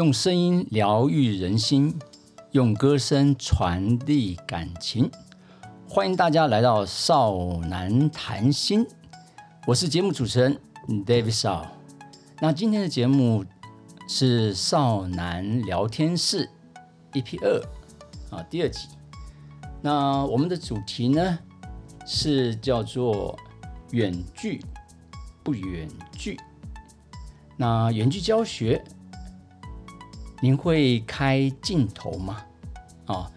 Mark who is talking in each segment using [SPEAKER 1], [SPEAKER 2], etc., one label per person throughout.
[SPEAKER 1] 用声音疗愈人心，用歌声传递感情。欢迎大家来到少男谈心，我是节目主持人 David Shaw。那今天的节目是少男聊天室 EP 二啊第二集。那我们的主题呢是叫做远距不远距。那远距教学。您会开镜头吗？啊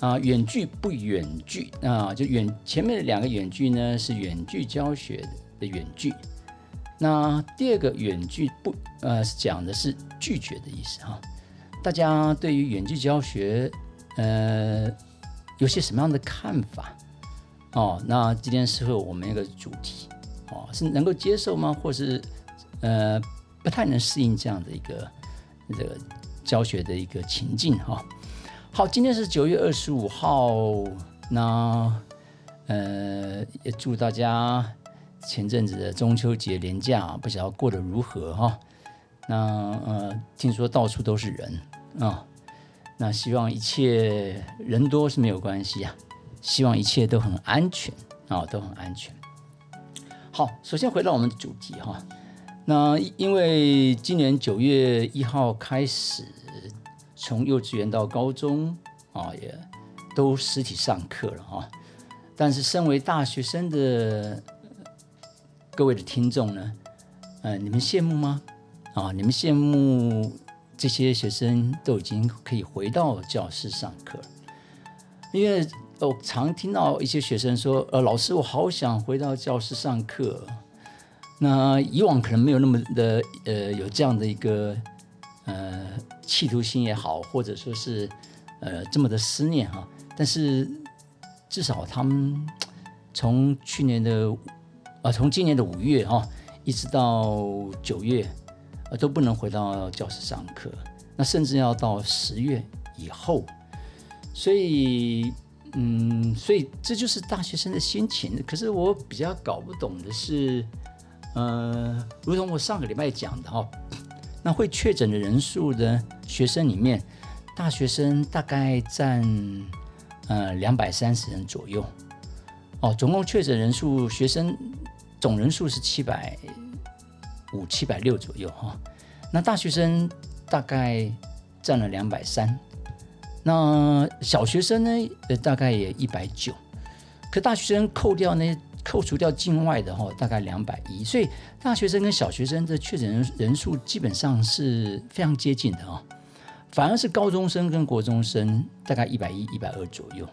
[SPEAKER 1] 啊，远距不远距啊？就远前面的两个远距呢，是远距教学的远距。那第二个远距不呃，讲的是拒绝的意思哈。大家对于远距教学呃有些什么样的看法？哦，那今天适合我们一个主题哦，是能够接受吗？或是呃不太能适应这样的一个这个？教学的一个情境哈，好，今天是九月二十五号，那呃也祝大家前阵子的中秋节连假不晓得过得如何哈，那呃听说到处都是人啊，那希望一切人多是没有关系啊，希望一切都很安全啊，都很安全。好，首先回到我们的主题哈，那因为今年九月一号开始。从幼稚园到高中啊，也都实体上课了啊。但是，身为大学生的各位的听众呢，呃，你们羡慕吗？啊，你们羡慕这些学生都已经可以回到教室上课？因为我常听到一些学生说：“呃，老师，我好想回到教室上课。”那以往可能没有那么的呃，有这样的一个呃。企图心也好，或者说是，呃，这么的思念哈，但是至少他们从去年的，啊，从今年的五月哈，一直到九月，呃，都不能回到教室上课，那甚至要到十月以后，所以，嗯，所以这就是大学生的心情。可是我比较搞不懂的是，呃，如同我上个礼拜讲的哈。那会确诊的人数的学生里面，大学生大概占呃两百三十人左右，哦，总共确诊人数学生总人数是七百五七百六左右哈，那大学生大概占了两百三，那小学生呢，呃，大概也一百九，可大学生扣掉那。扣除掉境外的哈，大概两百一，所以大学生跟小学生的确诊人数基本上是非常接近的啊，反而是高中生跟国中生大概一百一、一百二左右。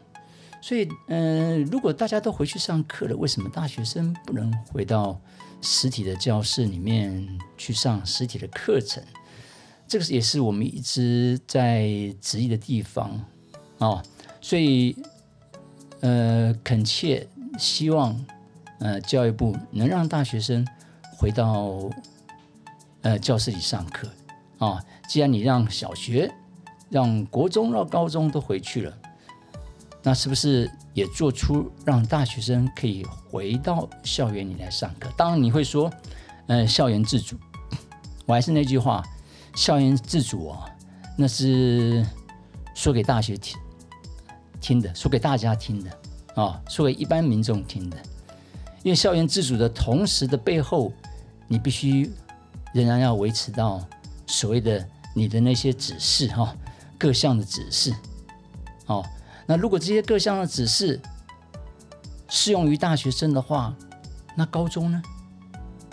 [SPEAKER 1] 所以，嗯，如果大家都回去上课了，为什么大学生不能回到实体的教室里面去上实体的课程？这个也是我们一直在质疑的地方啊。所以，呃，恳切希望。呃，教育部能让大学生回到呃教室里上课啊？既然你让小学、让国中、让高中都回去了，那是不是也做出让大学生可以回到校园里来上课？当然你会说，呃，校园自主。我还是那句话，校园自主啊，那是说给大学听听的，说给大家听的啊，说给一般民众听的。因为校园自主的同时的背后，你必须仍然要维持到所谓的你的那些指示哈，各项的指示。哦，那如果这些各项的指示适用于大学生的话，那高中呢？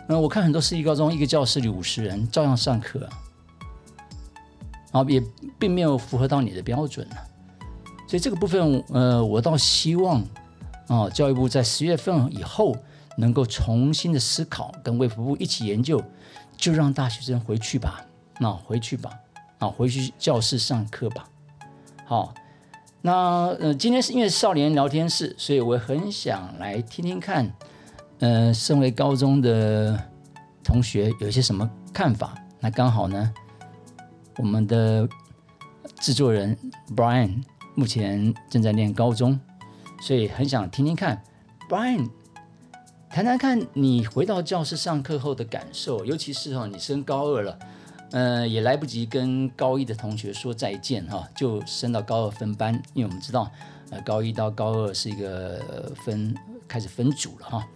[SPEAKER 1] 那我看很多私立高中，一个教室里五十人照样上课，啊，也并没有符合到你的标准呢。所以这个部分，呃，我倒希望。啊，教育部在十月份以后能够重新的思考，跟卫福部一起研究，就让大学生回去吧，那回去吧，啊，回去教室上课吧。好，那呃，今天是因为少年聊天室，所以我很想来听听看，呃，身为高中的同学有些什么看法。那刚好呢，我们的制作人 Brian 目前正在念高中。所以很想听听看，Brian，谈谈看你回到教室上课后的感受，尤其是哈，你升高二了，嗯，也来不及跟高一的同学说再见哈，就升到高二分班，因为我们知道，呃，高一到高二是一个分开始分组了哈。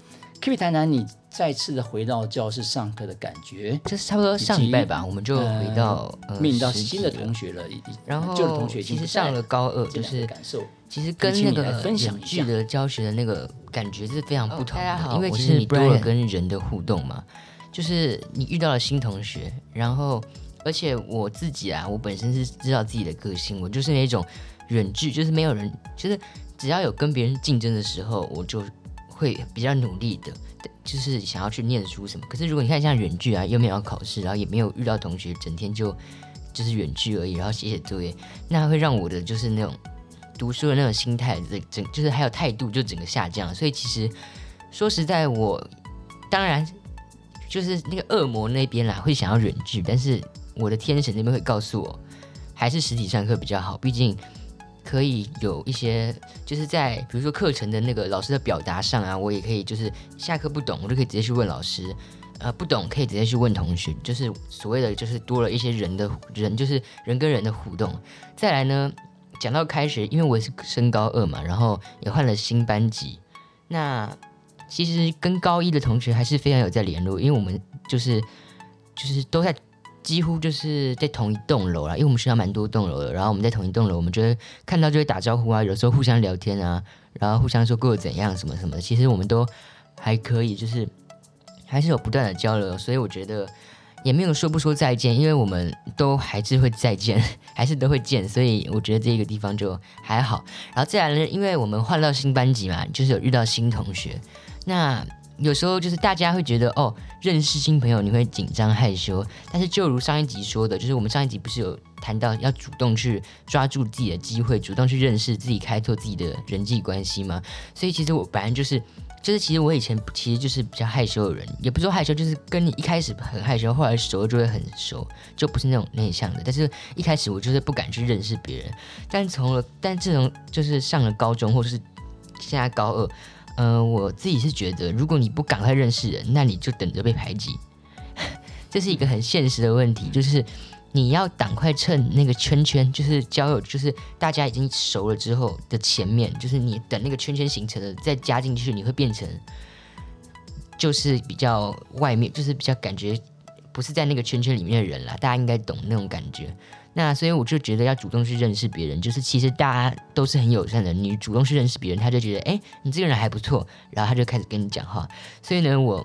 [SPEAKER 1] 可以谈谈你再次的回到教室上课的感觉，
[SPEAKER 2] 就是差不多上礼拜吧，我们就回到
[SPEAKER 1] 面临到新的同学了，
[SPEAKER 2] 然后
[SPEAKER 1] 旧的同学
[SPEAKER 2] 其实上了高二，就是
[SPEAKER 1] 感受，
[SPEAKER 2] 其实跟那个
[SPEAKER 1] 分享
[SPEAKER 2] 剧的教学的那个感觉是非常不同。大家好，因为其
[SPEAKER 1] 实
[SPEAKER 2] 你多了跟人的互动嘛。就是你遇到了新同学，然后而且我自己啊，我本身是知道自己的个性，我就是那种远距，就是没有人，就是只要有跟别人竞争的时候，我就会比较努力的，就是想要去念书什么。可是如果你看像远距啊，又没有考试，然后也没有遇到同学，整天就就是远距而已，然后写写作业，那会让我的就是那种读书的那种心态，整整就是还有态度就整个下降。所以其实说实在，我当然。就是那个恶魔那边啦，会想要忍拒，但是我的天神那边会告诉我，还是实体上课比较好，毕竟可以有一些，就是在比如说课程的那个老师的表达上啊，我也可以就是下课不懂，我就可以直接去问老师，呃，不懂可以直接去问同学，就是所谓的就是多了一些人的人，就是人跟人的互动。再来呢，讲到开学，因为我是升高二嘛，然后也换了新班级，那。其实跟高一的同学还是非常有在联络，因为我们就是就是都在几乎就是在同一栋楼啦，因为我们学校蛮多栋楼的，然后我们在同一栋楼，我们就会看到就会打招呼啊，有时候互相聊天啊，然后互相说过怎样什么什么，其实我们都还可以，就是还是有不断的交流，所以我觉得也没有说不说再见，因为我们都还是会再见，还是都会见，所以我觉得这个地方就还好。然后再来呢，因为我们换到新班级嘛，就是有遇到新同学。那有时候就是大家会觉得哦，认识新朋友你会紧张害羞，但是就如上一集说的，就是我们上一集不是有谈到要主动去抓住自己的机会，主动去认识自己，开拓自己的人际关系吗？所以其实我本来就是，就是其实我以前其实就是比较害羞的人，也不是说害羞，就是跟你一开始很害羞，后来熟了就会很熟，就不是那种内向的。但是一开始我就是不敢去认识别人，但从了，但自从就是上了高中或者是现在高二。嗯，我自己是觉得，如果你不赶快认识人，那你就等着被排挤。这是一个很现实的问题，就是你要赶快趁那个圈圈，就是交友，就是大家已经熟了之后的前面，就是你等那个圈圈形成了再加进去，你会变成就是比较外面，就是比较感觉不是在那个圈圈里面的人啦。大家应该懂那种感觉。那所以我就觉得要主动去认识别人，就是其实大家都是很友善的。你主动去认识别人，他就觉得哎，你这个人还不错，然后他就开始跟你讲话。所以呢，我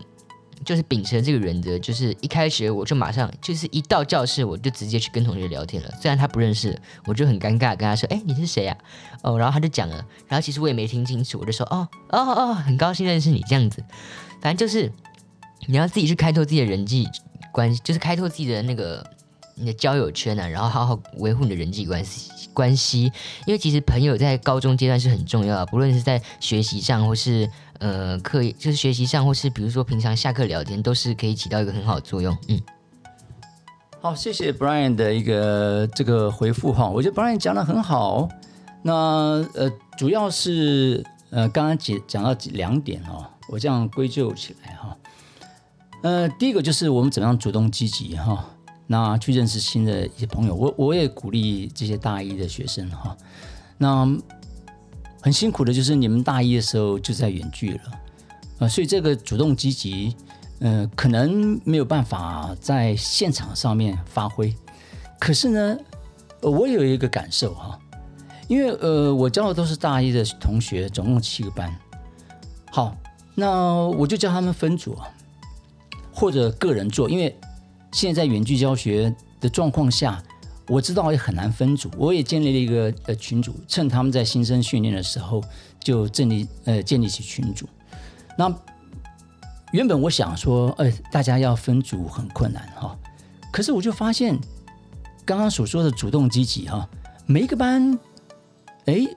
[SPEAKER 2] 就是秉承这个原则，就是一开学我就马上就是一到教室我就直接去跟同学聊天了。虽然他不认识，我就很尴尬跟他说：“哎，你是谁呀？”哦，然后他就讲了，然后其实我也没听清楚，我就说：“哦哦哦，很高兴认识你。”这样子，反正就是你要自己去开拓自己的人际关系，就是开拓自己的那个。你的交友圈呢，然后好好维护你的人际关系关系，因为其实朋友在高中阶段是很重要的，不论是在学习上或是呃课，就是学习上或是比如说平常下课聊天，都是可以起到一个很好的作用。嗯，
[SPEAKER 1] 好，谢谢 Brian 的一个这个回复哈，我觉得 Brian 讲的很好。那呃，主要是呃刚刚讲讲到两点哦，我这样归咎起来哈。呃，第一个就是我们怎么样主动积极哈。那去认识新的一些朋友，我我也鼓励这些大一的学生哈。那很辛苦的就是你们大一的时候就在远距了啊，所以这个主动积极，呃，可能没有办法在现场上面发挥。可是呢，我有一个感受哈，因为呃，我教的都是大一的同学，总共七个班。好，那我就叫他们分组或者个人做，因为。现在远距教学的状况下，我知道也很难分组。我也建立了一个呃群组，趁他们在新生训练的时候就建立呃建立起群组。那原本我想说，呃，大家要分组很困难哈。可是我就发现，刚刚所说的主动积极哈，每一个班，哎，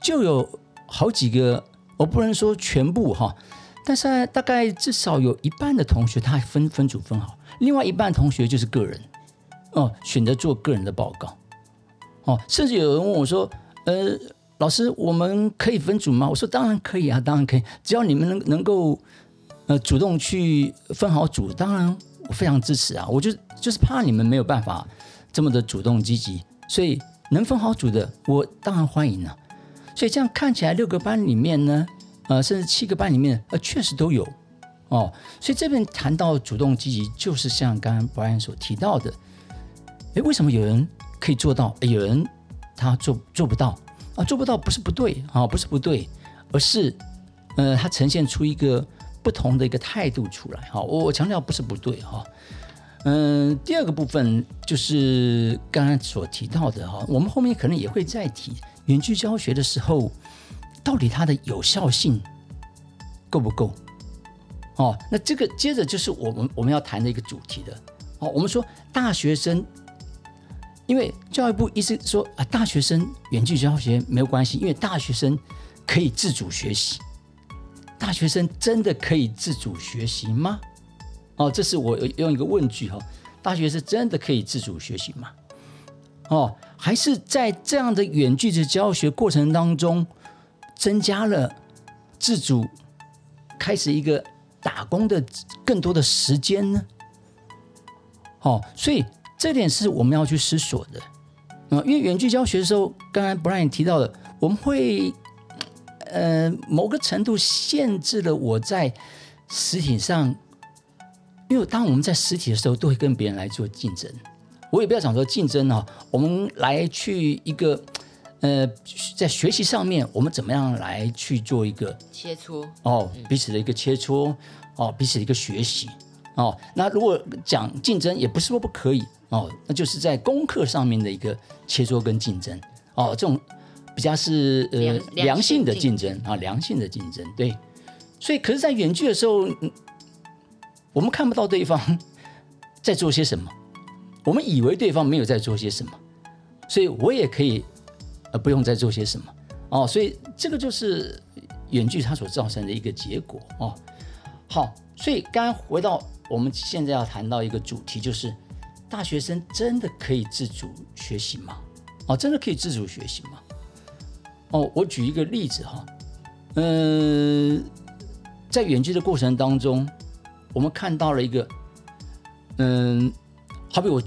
[SPEAKER 1] 就有好几个，我不能说全部哈，但是大概至少有一半的同学他分分组分好。另外一半同学就是个人，哦，选择做个人的报告，哦，甚至有人问我说：“呃，老师，我们可以分组吗？”我说：“当然可以啊，当然可以，只要你们能能够，呃，主动去分好组，当然我非常支持啊！我就就是怕你们没有办法这么的主动积极，所以能分好组的，我当然欢迎了。所以这样看起来，六个班里面呢，呃，甚至七个班里面，呃，确实都有哦。所以这边谈到主动积极，就是像刚刚 Brian 所提到的，诶，为什么有人可以做到，有人他做做不到啊？做不到不是不对啊，不是不对，而是呃，他呈现出一个不同的一个态度出来。哈，我强调不是不对哈。嗯，第二个部分就是刚刚所提到的哈，我们后面可能也会再提。远距教学的时候，到底它的有效性够不够？哦，那这个接着就是我们我们要谈的一个主题的哦。我们说大学生，因为教育部一直说啊，大学生远距教学没有关系，因为大学生可以自主学习。大学生真的可以自主学习吗？哦，这是我用一个问句哈，大学生真的可以自主学习吗？哦，还是在这样的远距的教学过程当中，增加了自主开始一个打工的更多的时间呢？哦，所以这点是我们要去思索的嗯。因为远距教学的时候，刚刚 Brian 提到的，我们会呃某个程度限制了我在实体上，因为当我们在实体的时候，都会跟别人来做竞争。我也不要讲说竞争哈，我们来去一个，呃，在学习上面，我们怎么样来去做一个
[SPEAKER 2] 切磋
[SPEAKER 1] 哦，彼此的一个切磋哦，彼此的一个学习哦。那如果讲竞争，也不是说不可以哦，那就是在功课上面的一个切磋跟竞争哦，这种比较是呃良性的竞争啊，良性的竞争对。所以，可是，在远距的时候，我们看不到对方在做些什么。我们以为对方没有在做些什么，所以我也可以而不用再做些什么哦，所以这个就是远距它所造成的一个结果哦。好，所以刚刚回到我们现在要谈到一个主题，就是大学生真的可以自主学习吗？哦，真的可以自主学习吗？哦，我举一个例子哈，嗯，在远距的过程当中，我们看到了一个嗯。好比我，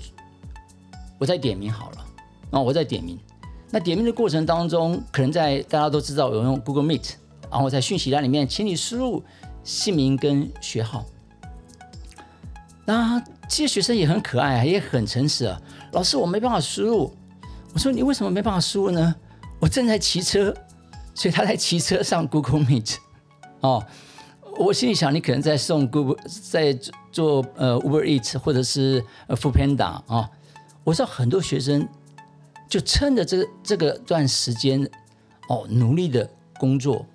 [SPEAKER 1] 我在点名好了啊，我在点名。那点名的过程当中，可能在大家都知道有用 Google Meet，然后在讯息栏里面，请你输入姓名跟学号。那这些学生也很可爱，也很诚实啊。老师，我没办法输入。我说你为什么没办法输入呢？我正在骑车，所以他在骑车上 Google Meet。哦，我心里想，你可能在送 Google 在。做呃 Uber Eats 或者是呃 f o o Panda 啊，我知道很多学生就趁着这这个段时间哦，努力的工作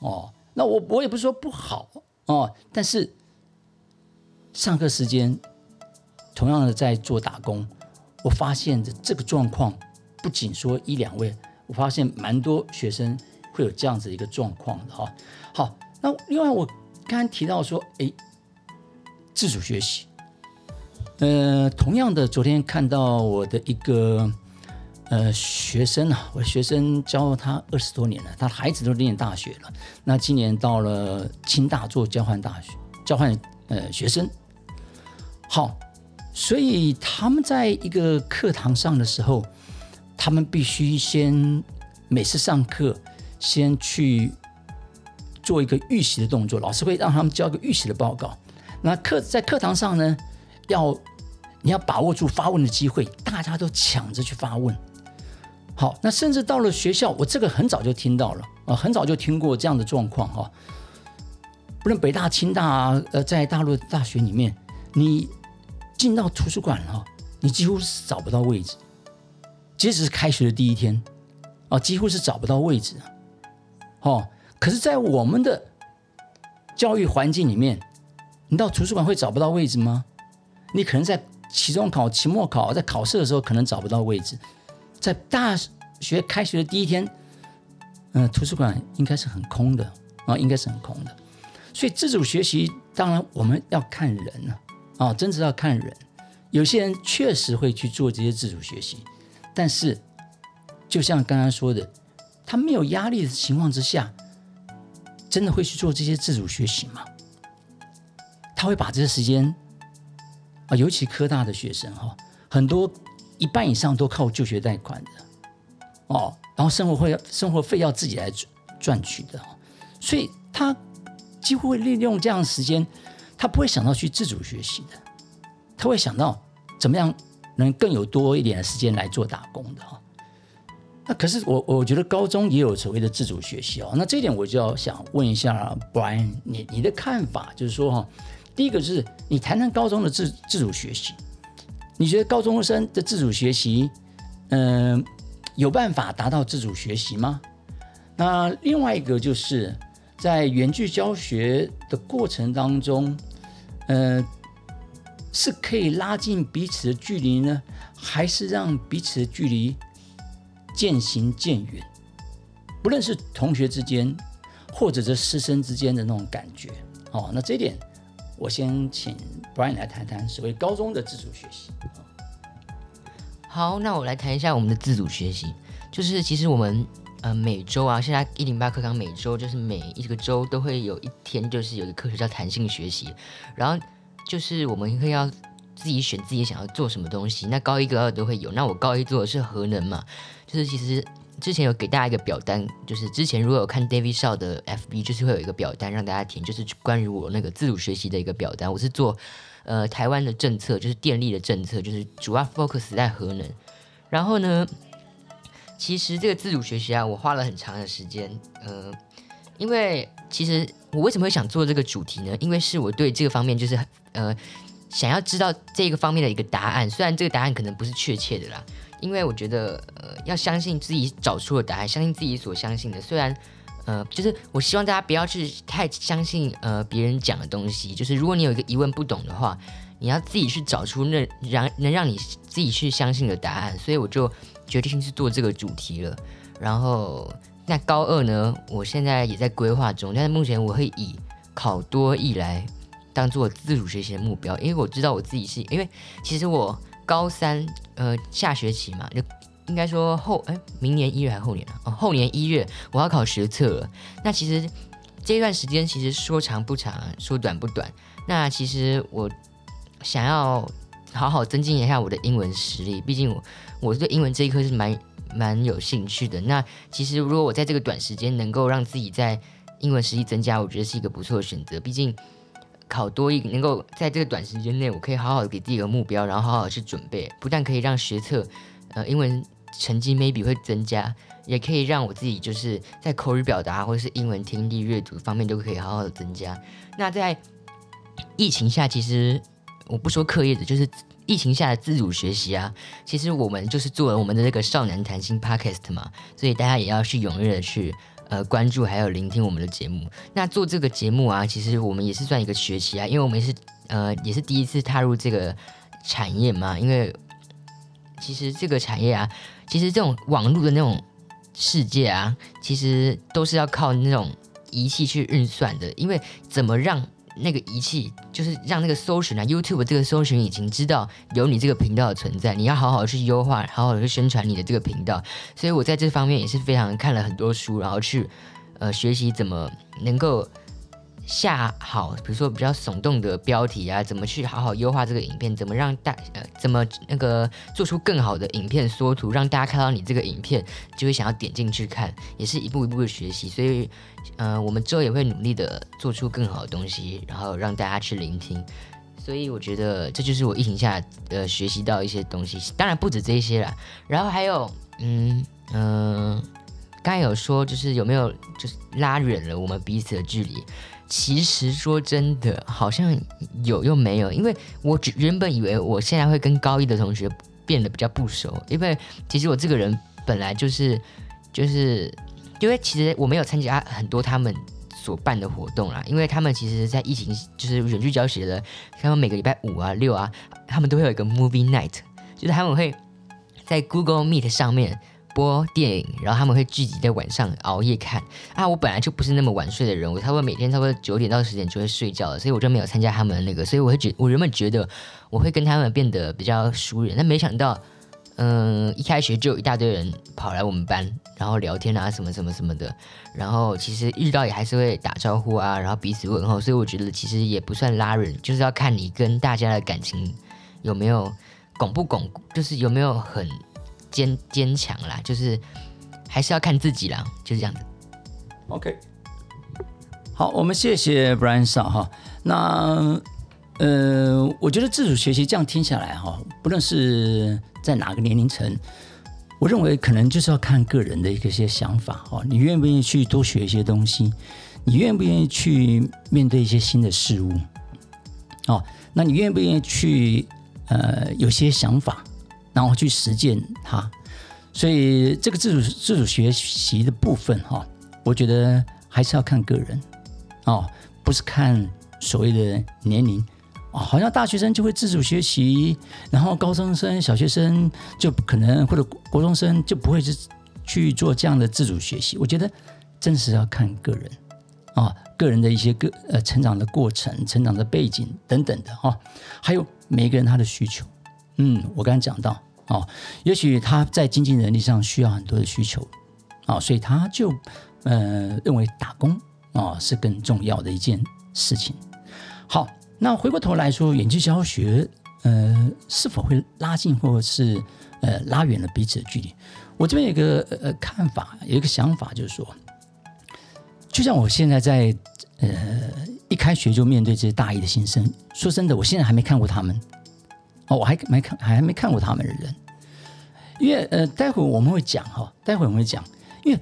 [SPEAKER 1] 哦。那我我也不是说不好哦，但是上课时间同样的在做打工，我发现的这个状况不仅说一两位，我发现蛮多学生会有这样子一个状况的哈。好，那另外我刚刚提到说，哎。自主学习，呃，同样的，昨天看到我的一个呃学生啊，我学生教他二十多年了，他孩子都念大学了，那今年到了清大做交换大学交换呃学生，好，所以他们在一个课堂上的时候，他们必须先每次上课先去做一个预习的动作，老师会让他们交个预习的报告。那课在课堂上呢，要你要把握住发问的机会，大家都抢着去发问。好，那甚至到了学校，我这个很早就听到了啊，很早就听过这样的状况哈。不论北大、清大啊，呃，在大陆大学里面，你进到图书馆哈，你几乎是找不到位置。即使是开学的第一天啊，几乎是找不到位置。哦，可是，在我们的教育环境里面。你到图书馆会找不到位置吗？你可能在期中考、期末考，在考试的时候可能找不到位置。在大学开学的第一天，嗯，图书馆应该是很空的啊，应该是很空的。所以自主学习，当然我们要看人了啊，真的要看人。有些人确实会去做这些自主学习，但是就像刚刚说的，他没有压力的情况之下，真的会去做这些自主学习吗？他会把这些时间啊，尤其科大的学生哈，很多一半以上都靠就学贷款的哦，然后生活费生活费要自己来赚取的，所以他几乎会利用这样的时间，他不会想到去自主学习的，他会想到怎么样能更有多一点的时间来做打工的哈。那可是我我觉得高中也有所谓的自主学习哦，那这一点我就要想问一下 Brian，你你的看法就是说哈。第一个就是你谈谈高中的自自主学习，你觉得高中生的自主学习，嗯，有办法达到自主学习吗？那另外一个就是在远距教学的过程当中，呃，是可以拉近彼此的距离呢，还是让彼此的距离渐行渐远？不论是同学之间，或者是师生之间的那种感觉，哦，那这点。我先请 Brian 来谈谈所谓高中的自主学习。
[SPEAKER 2] 好，那我来谈一下我们的自主学习。就是其实我们呃每周啊，现在一零八课纲每周就是每一个周都会有一天，就是有一个课程叫弹性学习。然后就是我们会要自己选自己想要做什么东西。那高一、高二都会有。那我高一做的是核能嘛，就是其实。之前有给大家一个表单，就是之前如果有看 David Shaw 的 FB，就是会有一个表单让大家填，就是关于我那个自主学习的一个表单。我是做呃台湾的政策，就是电力的政策，就是主要 focus 在核能。然后呢，其实这个自主学习啊，我花了很长的时间，呃，因为其实我为什么会想做这个主题呢？因为是我对这个方面就是呃想要知道这个方面的一个答案，虽然这个答案可能不是确切的啦。因为我觉得，呃，要相信自己找出的答案，相信自己所相信的。虽然，呃，就是我希望大家不要去太相信，呃，别人讲的东西。就是如果你有一个疑问不懂的话，你要自己去找出那让能让你自己去相信的答案。所以我就决定是做这个主题了。然后，那高二呢，我现在也在规划中，但是目前我会以考多一来当做自主学习的目标，因为我知道我自己是因为其实我。高三，呃，下学期嘛，就应该说后，哎，明年一月还是后年啊？哦，后年一月我要考学测了。那其实这段时间其实说长不长，说短不短。那其实我想要好好增进一下我的英文实力，毕竟我我对英文这一科是蛮蛮有兴趣的。那其实如果我在这个短时间能够让自己在英文实力增加，我觉得是一个不错的选择。毕竟。考多一能够在这个短时间内，我可以好好的给自己一个目标，然后好好去准备，不但可以让学测，呃，英文成绩 maybe 会增加，也可以让我自己就是在口语表达或者是英文听力阅读方面都可以好好的增加。那在疫情下，其实我不说课业的，就是疫情下的自主学习啊，其实我们就是做了我们的这个少男谈心 podcast 嘛，所以大家也要去踊跃的去。呃，关注还有聆听我们的节目。那做这个节目啊，其实我们也是算一个学习啊，因为我们是呃也是第一次踏入这个产业嘛。因为其实这个产业啊，其实这种网络的那种世界啊，其实都是要靠那种仪器去运算的。因为怎么让那个仪器就是让那个搜寻啊，YouTube 这个搜寻引擎知道有你这个频道的存在，你要好好去优化，好好的去宣传你的这个频道。所以我在这方面也是非常看了很多书，然后去呃学习怎么能够。下好，比如说比较耸动的标题啊，怎么去好好优化这个影片？怎么让大呃，怎么那个做出更好的影片缩图，让大家看到你这个影片就会想要点进去看，也是一步一步的学习。所以，呃，我们之后也会努力的做出更好的东西，然后让大家去聆听。所以我觉得这就是我疫情下呃学习到一些东西，当然不止这些啦。然后还有，嗯嗯，刚才有说就是有没有就是拉远了我们彼此的距离。其实说真的，好像有又没有，因为我原本以为我现在会跟高一的同学变得比较不熟，因为其实我这个人本来就是就是因为其实我没有参加很多他们所办的活动啦，因为他们其实，在疫情就是远距教学的，他们每个礼拜五啊六啊，他们都会有一个 movie night，就是他们会在 Google Meet 上面。播电影，然后他们会聚集在晚上熬夜看啊。我本来就不是那么晚睡的人，我差不多每天差不多九点到十点就会睡觉了，所以我就没有参加他们那个。所以我会觉，我原本觉得我会跟他们变得比较熟人，但没想到，嗯，一开学就有一大堆人跑来我们班，然后聊天啊什么什么什么的。然后其实遇到也还是会打招呼啊，然后彼此问候。所以我觉得其实也不算拉人，就是要看你跟大家的感情有没有巩不巩固，就是有没有很坚坚强啦，就是还是要看自己啦，就是这样子。
[SPEAKER 1] OK，好，我们谢谢 Brian Shaw 哈。那呃，我觉得自主学习这样听下来哈，不论是在哪个年龄层，我认为可能就是要看个人的一些想法哈。你愿不愿意去多学一些东西？你愿不愿意去面对一些新的事物？哦，那你愿不愿意去呃有些想法，然后去实践它？所以这个自主自主学习的部分哈、我觉得还是要看个人哦，不是看所谓的年龄，好像大学生就会自主学习，然后高中生、小学生就可能，或者国中生就不会是去做这样的自主学习。我觉得真实要看个人啊、个人的一些个呃成长的过程、成长的背景等等的哈、还有每个人他的需求。嗯，我刚才讲到哦，也许他在经济能力上需要很多的需求啊、所以他就呃认为打工啊、是更重要的一件事情。好，那回过头来说，远距教学呃是否会拉近或者是呃拉远了彼此的距离？我这边有一个呃看法，有一个想法，就是说，就像我现在在呃一开学就面对这些大一的新生，说真的，我现在还没看过他们。哦，我还没看还没看过他们的人，因为呃待会我们会讲哈，待会我们会讲，因为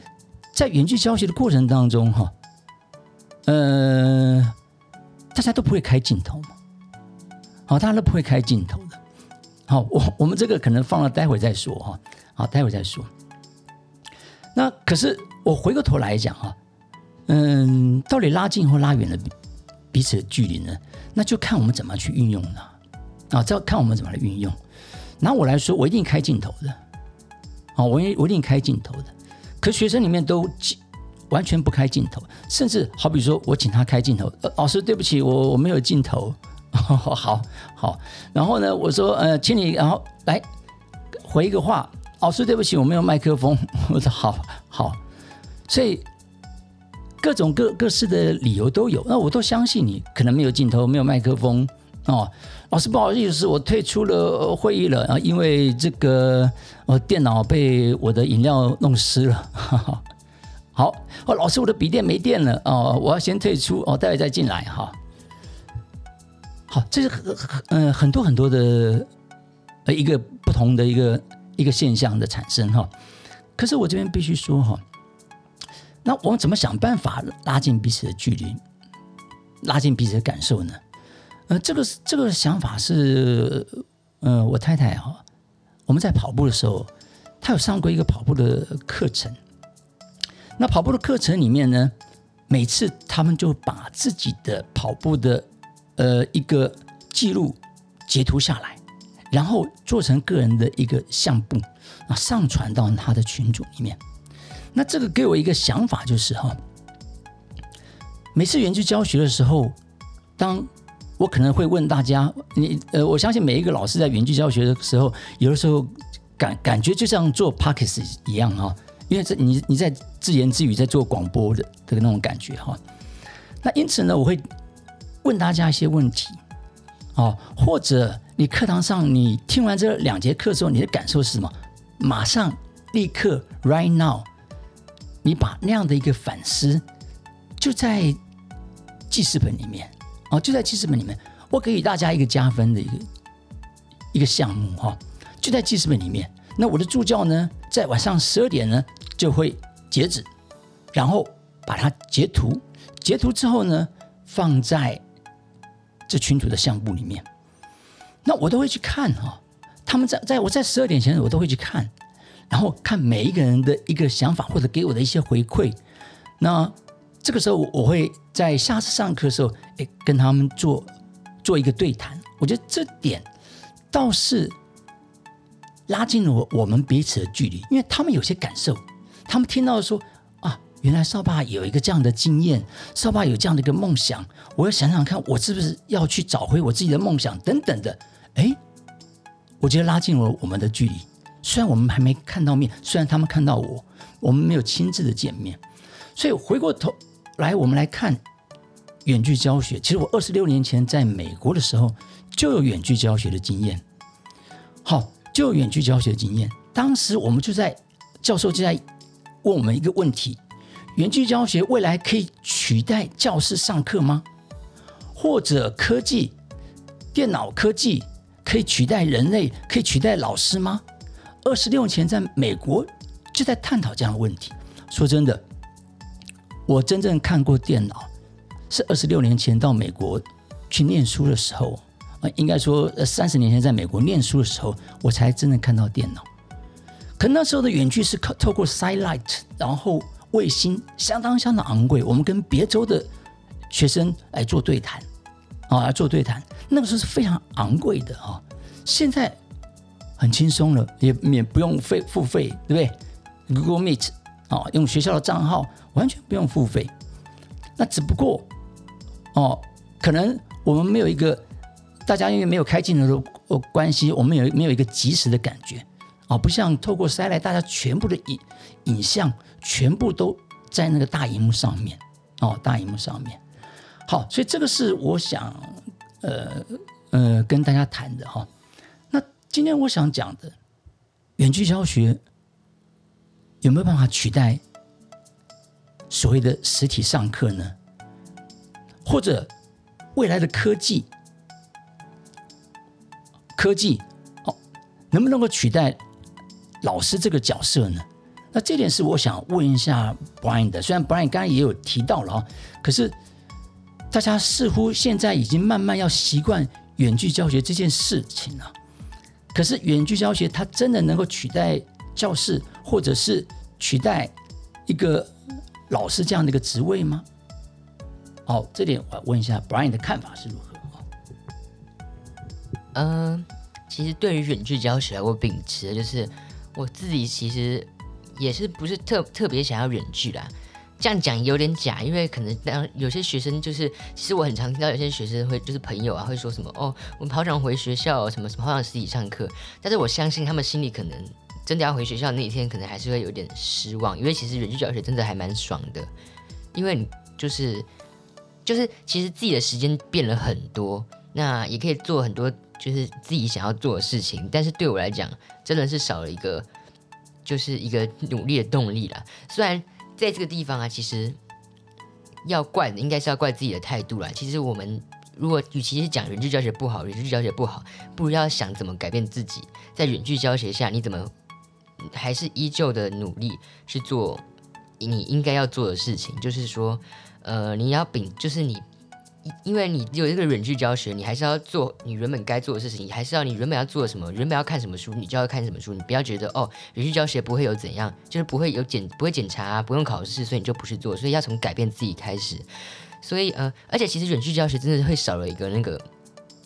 [SPEAKER 1] 在远距教学的过程当中哈，呃大家都不会开镜头嘛，好、大家都不会开镜头的，好、我我们这个可能放了待会再说哈，好，待会再说。那可是我回过头来讲哈，嗯，到底拉近或拉远了彼此的距离呢？那就看我们怎么去运用了啊，这要看我们怎么来运用。拿我来说，我一定开镜头的，啊，我一我一定开镜头的。可学生里面都完全不开镜头，甚至好比说我请他开镜头，呃，老师对不起，我我没有镜头，好好。然后呢，我说呃，请你然后来回一个话，老师对不起，我没有麦克风。我说好好，所以各种各各式的理由都有，那我都相信你可能没有镜头，没有麦克风哦。老师不好意思，我退出了会议了啊，因为这个我电脑被我的饮料弄湿了。哈哈好哦，老师，我的笔电没电了哦，我要先退出哦，待会再进来哈。好，这是很很呃很多很多的呃一个不同的一个一个现象的产生哈。可是我这边必须说哈，那我们怎么想办法拉近彼此的距离，拉近彼此的感受呢？呃，这个这个想法是呃我太太哈，我们在跑步的时候，她有上过一个跑步的课程。那跑步的课程里面呢，每次他们就把自己的跑步的呃一个记录截图下来，然后做成个人的一个相簿，啊，上传到他的群组里面。那这个给我一个想法，就是哈，每次园区教学的时候，当我可能会问大家，你呃，我相信每一个老师在园区教学的时候，有的时候感感觉就像做 p o c k e t 一样哈，因为这你你在自言自语在做广播的的那种感觉哈。那因此呢，我会问大家一些问题，哦，或者你课堂上你听完这两节课之后，你的感受是什么？马上立刻 right now，你把那样的一个反思就在记事本里面哦，就在记事本里面，我给大家一个加分的一个一个项目哈、就在记事本里面。那我的助教呢，在晚上十二点呢就会截止，然后把它截图，截图之后呢放在这群组的相簿里面。那我都会去看哈、他们在在我在十二点前我都会去看，然后看每一个人的一个想法或者给我的一些回馈。那这个时候我会在下次上课的时候，诶，跟他们做做一个对谈。我觉得这点倒是拉近了我我们彼此的距离，因为他们有些感受，他们听到说啊，原来少爸有一个这样的经验，少爸有这样的一个梦想，我要想想看，我是不是要去找回我自己的梦想等等的。哎，我觉得拉近了我们的距离。虽然我们还没看到面，虽然他们看到我，我们没有亲自的见面，所以回过头来，我们来看远距教学。其实我二十六年前在美国的时候就有远距教学的经验好，就远距教学的经验。当时我们就在教授就在问我们一个问题：远距教学未来可以取代教室上课吗？或者科技、电脑科技可以取代人类，可以取代老师吗？二十六年前，在美国就在探讨这样的问题。说真的，我真正看过电脑是二十六年前到美国去念书的时候，应该说三十年前在美国念书的时候，我才真正看到电脑。可那时候的远距是靠透过 satellite，然后卫星，相当相当昂贵。我们跟别州的学生来做对谈，啊，做对谈，那个时候是非常昂贵的啊。现在很轻松了，也免不用费付费，对不对？Google Meet 啊，用学校的账号，完全不用付费。那只不过哦，可能我们没有一个大家因为没有开镜头的关系，我们有没有一个及时的感觉。哦，不像透过塞来，大家全部的影影像全部都在那个大荧幕上面哦，大荧幕上面。好，所以这个是我想呃呃跟大家谈的哈。那今天我想讲的远距教学有没有办法取代所谓的实体上课呢？或者未来的科技科技哦，能不能够取代？老师这个角色呢？那这点是我想问一下 Brian 的。虽然 Brian 刚刚也有提到了啊，可是大家似乎现在已经慢慢要习惯远距教学这件事情了。可是远距教学它真的能够取代教室，或者是取代一个老师这样的一个职位吗？哦，这点我问一下 Brian 的看法是如何？
[SPEAKER 2] 嗯，其实对于远距教学，我秉持的就是。我自己其实也是不是特特别想要远距啦，这样讲有点假，因为可能当有些学生就是，其实我很常听到有些学生会就是朋友啊会说什么哦，我们好想回学校，什么什么好想实体上课，但是我相信他们心里可能真的要回学校那一天，可能还是会有点失望，因为其实远距教学真的还蛮爽的，因为你就是就是其实自己的时间变了很多，那也可以做很多。就是自己想要做的事情，但是对我来讲，真的是少了一个，就是一个努力的动力了。虽然在这个地方啊，其实要怪的应该是要怪自己的态度啦。其实我们如果与其是讲远距教学不好，远距教学不好，不如要想怎么改变自己。在远距教学下，你怎么还是依旧的努力去做你应该要做的事情？就是说，呃，你要秉，就是你。因为你有这个远距教学，你还是要做你原本该做的事情，你还是要你原本要做什么，原本要看什么书，你就要看什么书。你不要觉得哦，远距教学不会有怎样，就是不会有检不会检查，啊不用考试，所以你就不去做。所以要从改变自己开始。所以呃，而且其实远距教学真的会少了一个那个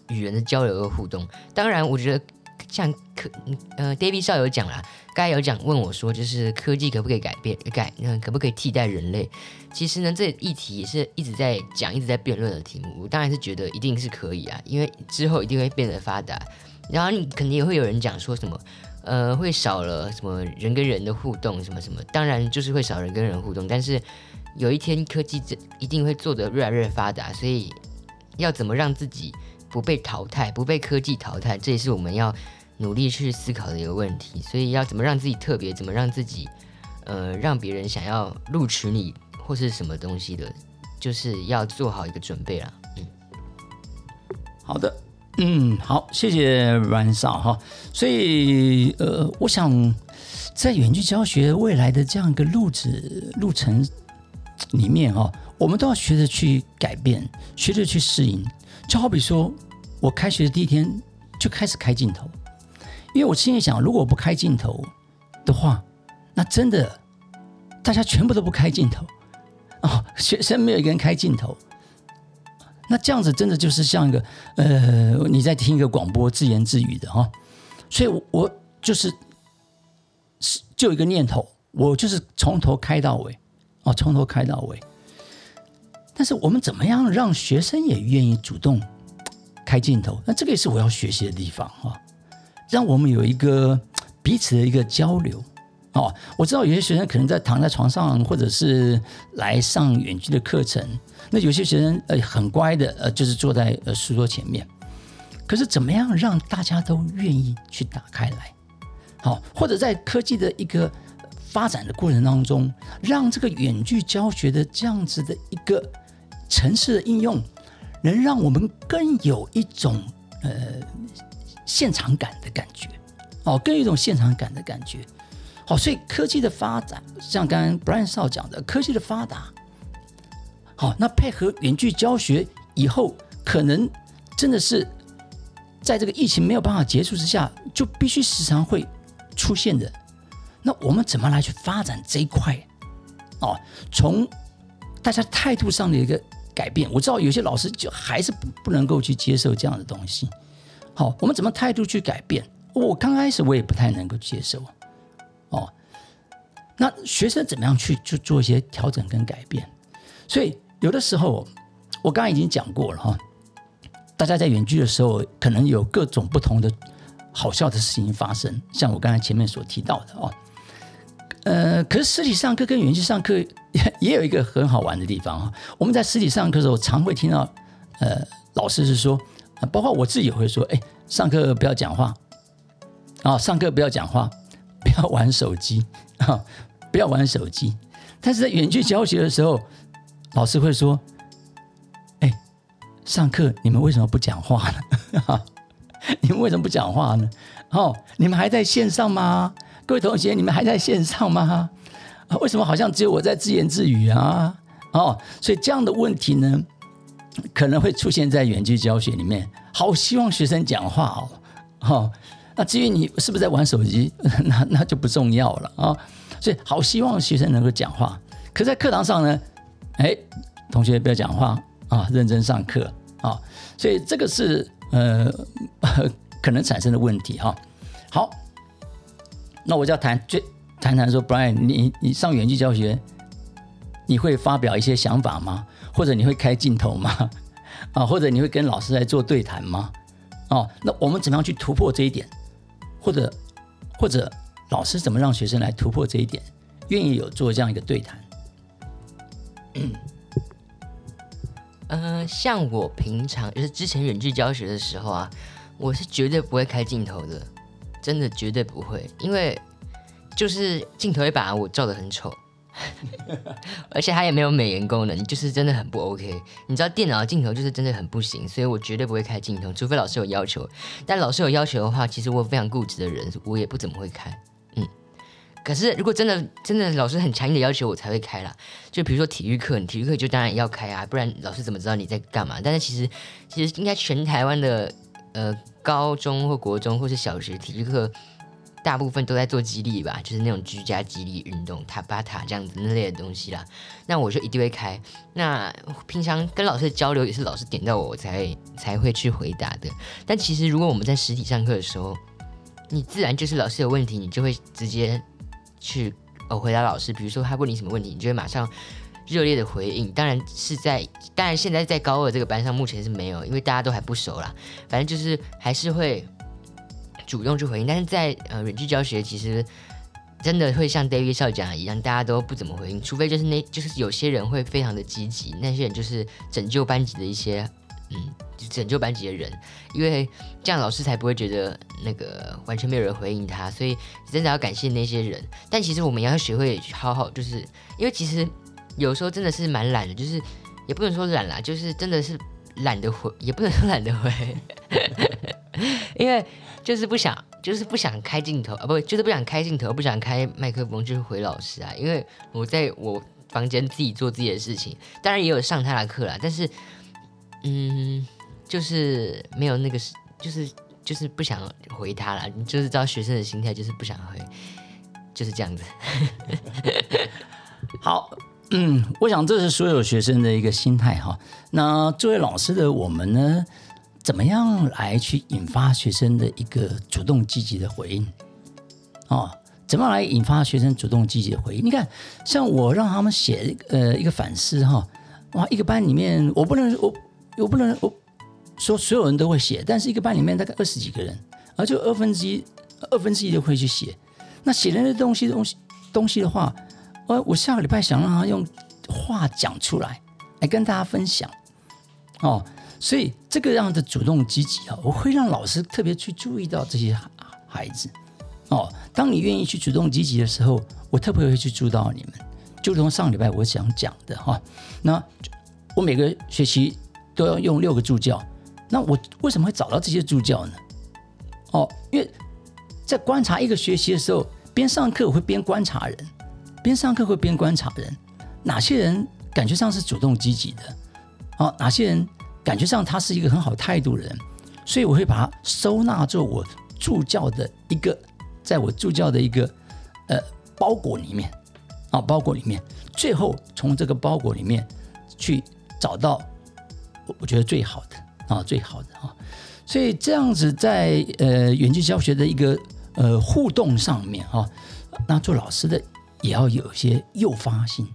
[SPEAKER 2] 语言的交流和互动。当然，我觉得。像科呃，David 少有讲啦，刚才有讲问我说，就是科技可不可以改变改嗯，可不可以替代人类？其实呢，这议题也是一直在讲、一直在辩论的题目。我当然是觉得一定是可以啊，因为之后一定会变得发达。然后你肯定也会有人讲说什么，呃，会少了什么人跟人的互动，什么什么。当然就是会少人跟人互动，但是有一天科技这一定会做得越来越发达，所以要怎么让自己不被淘汰、不被科技淘汰，这也是我们要。努力去思考的一个问题，所以要怎么让自己特别，怎么让自己，呃，让别人想要录取你或是什么东西的，就是要做好一个准备了。嗯，
[SPEAKER 1] 好的，嗯，好，谢谢阮少哈。所以，呃，我想在远距教学未来的这样一个路子路程里面哈，我们都要学着去改变，学着去适应。就好比说我开学的第一天就开始开镜头。因为我心里想，如果我不开镜头的话，那真的大家全部都不开镜头哦，学生没有一个人开镜头，那这样子真的就是像一个呃，你在听一个广播自言自语的哈。所以，我就是是就一个念头，我就是从头开到尾哦，从头开到尾。但是，我们怎么样让学生也愿意主动开镜头？那这个也是我要学习的地方哈。让我们有一个彼此的一个交流哦。我知道有些学生可能在躺在床上，或者是来上远距的课程。那有些学生呃很乖的呃，就是坐在呃书桌前面。可是怎么样让大家都愿意去打开来？好，或者在科技的一个发展的过程当中，让这个远距教学的这样子的一个城市的应用，能让我们更有一种呃现场感的感觉，哦，更有一种现场感的感觉。好，所以科技的发展，像刚刚 Brian 少讲的，科技的发达，好，那配合远距教学以后，可能真的是在这个疫情没有办法结束之下，就必须时常会出现的。那我们怎么来去发展这一块？哦，从大家态度上的一个改变，我知道有些老师就还是不不能够去接受这样的东西。好，我们怎么态度去改变？我刚开始我也不太能够接受。哦，那学生怎么样去去做一些调整跟改变？所以有的时候，我刚刚已经讲过了哈，大家在远距的时候，可能有各种不同的好笑的事情发生，像我刚才前面所提到的哦。呃，可是实体上课跟远距上课也 也有一个很好玩的地方哈。我们在实体上课的时候，常会听到呃老师是说，包括我自己也会说，哎，上课不要讲话啊，上课不要讲话。不要玩手机啊！不要玩手机。但是在远距教学的时候，老师会说：“哎，上课你们为什么不讲话呢？你们为什么不讲话呢？哦，你们还在线上吗？各位同学，你们还在线上吗？为什么好像只有我在自言自语啊？哦，所以这样的问题呢，可能会出现在远距教学里面。好，希望学生讲话哦，哈。”那至于你是不是在玩手机，那那就不重要了啊。所以好希望学生能够讲话，可在课堂上呢，哎，同学不要讲话啊，认真上课啊。所以这个是呃 可能产生的问题哈。好，那我就要谈，就谈谈说，Brian，你你上远距教学，你会发表一些想法吗？或者你会开镜头吗？啊，或者你会跟老师来做对谈吗？哦，那我们怎么样去突破这一点？或者，或者老师怎么让学生来突破这一点，愿意有做这样一个对谈？
[SPEAKER 2] 嗯，像我平常就是之前远距教学的时候啊，我是绝对不会开镜头的，真的绝对不会，因为就是镜头会把我照的很丑。而且它也没有美颜功能，就是真的很不 OK。你知道电脑的镜头就是真的很不行，所以我绝对不会开镜头，除非老师有要求。但老师有要求的话，其实我非常固执的人，我也不怎么会开。嗯，可是如果真的真的老师很强硬的要求，我才会开啦。就比如说体育课，你体育课就当然要开啊，不然老师怎么知道你在干嘛？但是其实其实应该全台湾的呃高中或国中或是小学体育课。大部分都在做激励吧，就是那种居家激励运动、塔巴塔这样子那类的东西啦。那我就一定会开。那平常跟老师的交流也是老师点到我，我才才会去回答的。但其实如果我们在实体上课的时候，你自然就是老师有问题，你就会直接去呃回答老师。比如说他问你什么问题，你就会马上热烈的回应。当然是在，当然现在在高二这个班上目前是没有，因为大家都还不熟啦。反正就是还是会。主动去回应，但是在呃远距教学，其实真的会像 David 校讲一样，大家都不怎么回应，除非就是那就是有些人会非常的积极，那些人就是拯救班级的一些嗯拯救班级的人，因为这样老师才不会觉得那个完全没有人回应他，所以真的要感谢那些人。但其实我们也要学会好好，就是因为其实有时候真的是蛮懒的，就是也不能说懒啦，就是真的是懒得回，也不能说懒得回，因为。就是不想，就是不想开镜头啊，不，就是不想开镜头，不想开麦克风，就是回老师啊。因为我在我房间自己做自己的事情，当然也有上他的课啦，但是，嗯，就是没有那个，就是就是不想回他了。你就是知道学生的心态，就是不想回，就是这样子。
[SPEAKER 1] 好，嗯，我想这是所有学生的一个心态哈。那作为老师的我们呢？怎么样来去引发学生的一个主动积极的回应？哦，怎么样来引发学生主动积极的回应？你看，像我让他们写呃一个反思哈，哇，一个班里面我不能我我不能我说所有人都会写，但是一个班里面大概二十几个人，而就二分之一二分之一都会去写。那写的那东西东西东西的话，我我下个礼拜想让他用话讲出来，来跟大家分享哦。所以这个样的主动积极啊，我会让老师特别去注意到这些孩子哦。当你愿意去主动积极的时候，我特别会去注意到你们。就如同上礼拜我想讲的哈，那我每个学期都要用六个助教，那我为什么会找到这些助教呢？哦，因为在观察一个学习的时候，边上课我会边观察人，边上课会边观察人，哪些人感觉上是主动积极的，哦，哪些人感觉上他是一个很好态度的人，所以我会把他收纳做我助教的一个，在我助教的一个呃包裹里面。啊，包裹里面，最后从这个包裹里面去找到我觉得最好的啊，最好的啊，所以这样子在呃远距教学的一个呃互动上面哈，那做老师的也要有些诱发性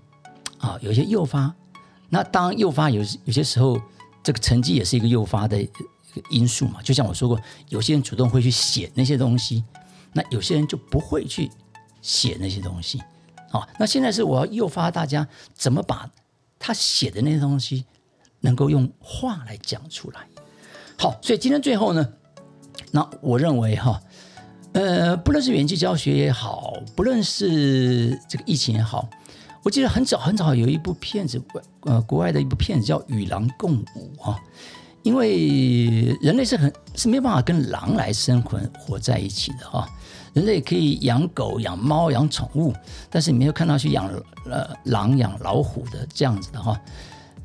[SPEAKER 1] 啊，有些诱发。那当诱发有有些时候，这个成绩也是一个诱发的一个因素嘛。就像我说过，有些人主动会去写那些东西，那有些人就不会去写那些东西。好，那现在是我要诱发大家怎么把他写的那些东西能够用话来讲出来。好，所以今天最后呢，那我认为哈，呃，不论是远距教学也好，不论是这个疫情也好，我记得很早很早有一部片子，呃，国外的一部片子叫《与狼共舞》哈，因为人类是很是没有办法跟狼来生存活在一起的哈。人类可以养狗、养猫、养宠物，但是你没有看到去养呃狼、养老虎的这样子的哈。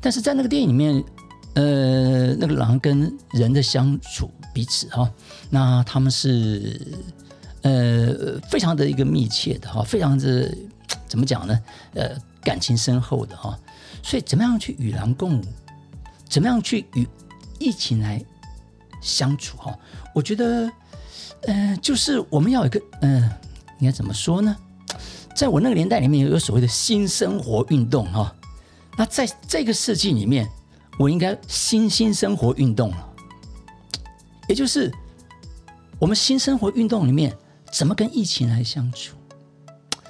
[SPEAKER 1] 但是在那个电影里面，呃，那个狼跟人的相处彼此哈，那他们是呃非常的一个密切的哈，非常的怎么讲呢？呃，感情深厚的哈。所以怎么样去与狼共舞？怎么样去与疫情来相处哈？我觉得。呃，就是我们要有一个，嗯，应该怎么说呢？在我那个年代里面，有所谓的新生活运动哈。那在这个世纪里面，我应该新新生活运动了。也就是我们新生活运动里面，怎么跟疫情来相处？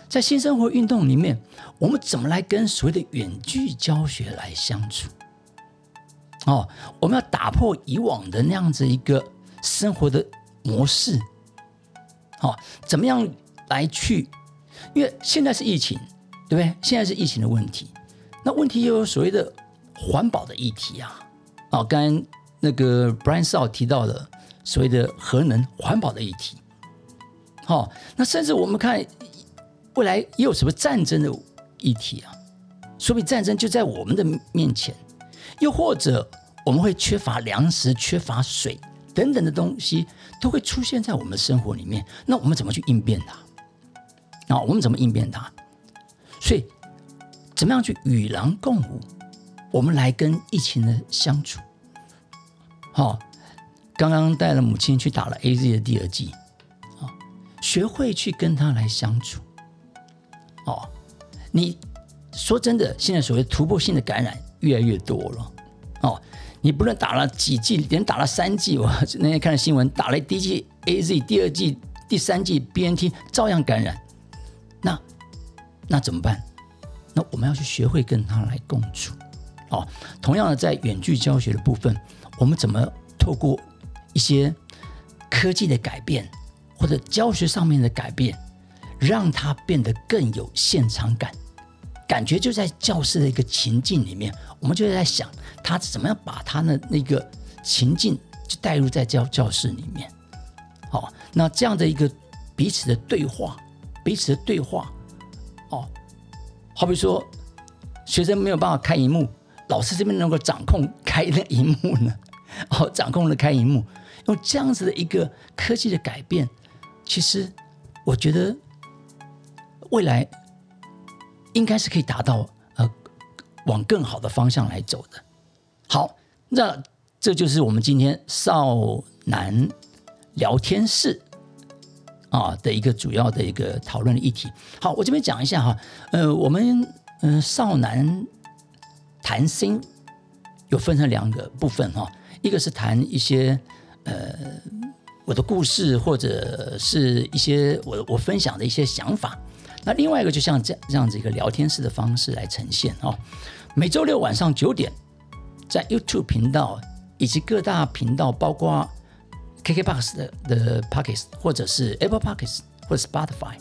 [SPEAKER 1] 在新生活运动里面，我们怎么来跟所谓的远距教学来相处？哦，我们要打破以往的那样子一个生活的。模式，好，怎么样来去？因为现在是疫情，对不对？现在是疫情的问题，那问题又有所谓的环保的议题啊。啊，刚刚那个 Brian Shaw 提到的所谓的核能环保的议题，好，那甚至我们看未来也有什么战争的议题啊？说明战争就在我们的面前，又或者我们会缺乏粮食、缺乏水等等的东西。都会出现在我们的生活里面，那我们怎么去应变它？啊，我们怎么应变它？所以，怎么样去与狼共舞？我们来跟疫情的相处。好，刚刚带了母亲去打了 A Z 的第二剂，学会去跟他来相处。哦，你说真的，现在所谓突破性的感染越来越多了，哦。你不论打了几剂，连打了三剂，我那天看了新闻，打了第一剂 A Z，第二剂、第三剂 B N T，照样感染。那那怎么办？那我们要去学会跟他来共处。哦，同样的，在远距教学的部分，我们怎么透过一些科技的改变，或者教学上面的改变，让它变得更有现场感？感觉就在教室的一个情境里面，我们就在想他怎么样把他的那个情境就带入在教教室里面。好，那这样的一个彼此的对话，彼此的对话，哦，好比说学生没有办法开荧幕，老师这边能够掌控开那荧幕呢？哦，掌控了开荧幕，用这样子的一个科技的改变，其实我觉得未来。应该是可以达到呃，往更好的方向来走的。好，那这就是我们今天少男聊天室啊的一个主要的一个讨论的议题。好，我这边讲一下哈，呃，我们嗯少男谈心有分成两个部分哈，一个是谈一些呃我的故事或者是一些我我分享的一些想法。那另外一个就像这这样子一个聊天式的方式来呈现哦。每周六晚上九点，在 YouTube 频道以及各大频道，包括 KKBox 的的 Pockets，或者是 Apple Pockets 或者 Spotify，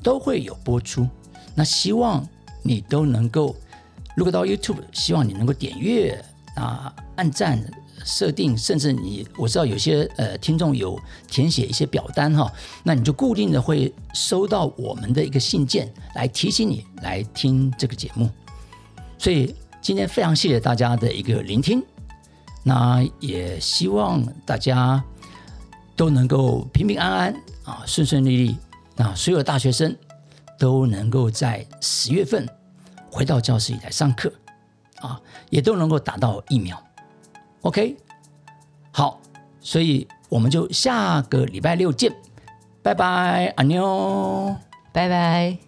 [SPEAKER 1] 都会有播出。那希望你都能够，如果到 YouTube，希望你能够点阅啊、按赞、设定，甚至你我知道有些呃听众有填写一些表单哈，那你就固定的会收到我们的一个信件来提醒你来听这个节目。所以今天非常谢谢大家的一个聆听，那也希望大家都能够平平安安啊，顺顺利利。那所有大学生都能够在十月份回到教室里来上课啊，也都能够打到疫苗。OK，好，所以我们就下个礼拜六见，拜拜，阿妞。
[SPEAKER 2] 拜拜。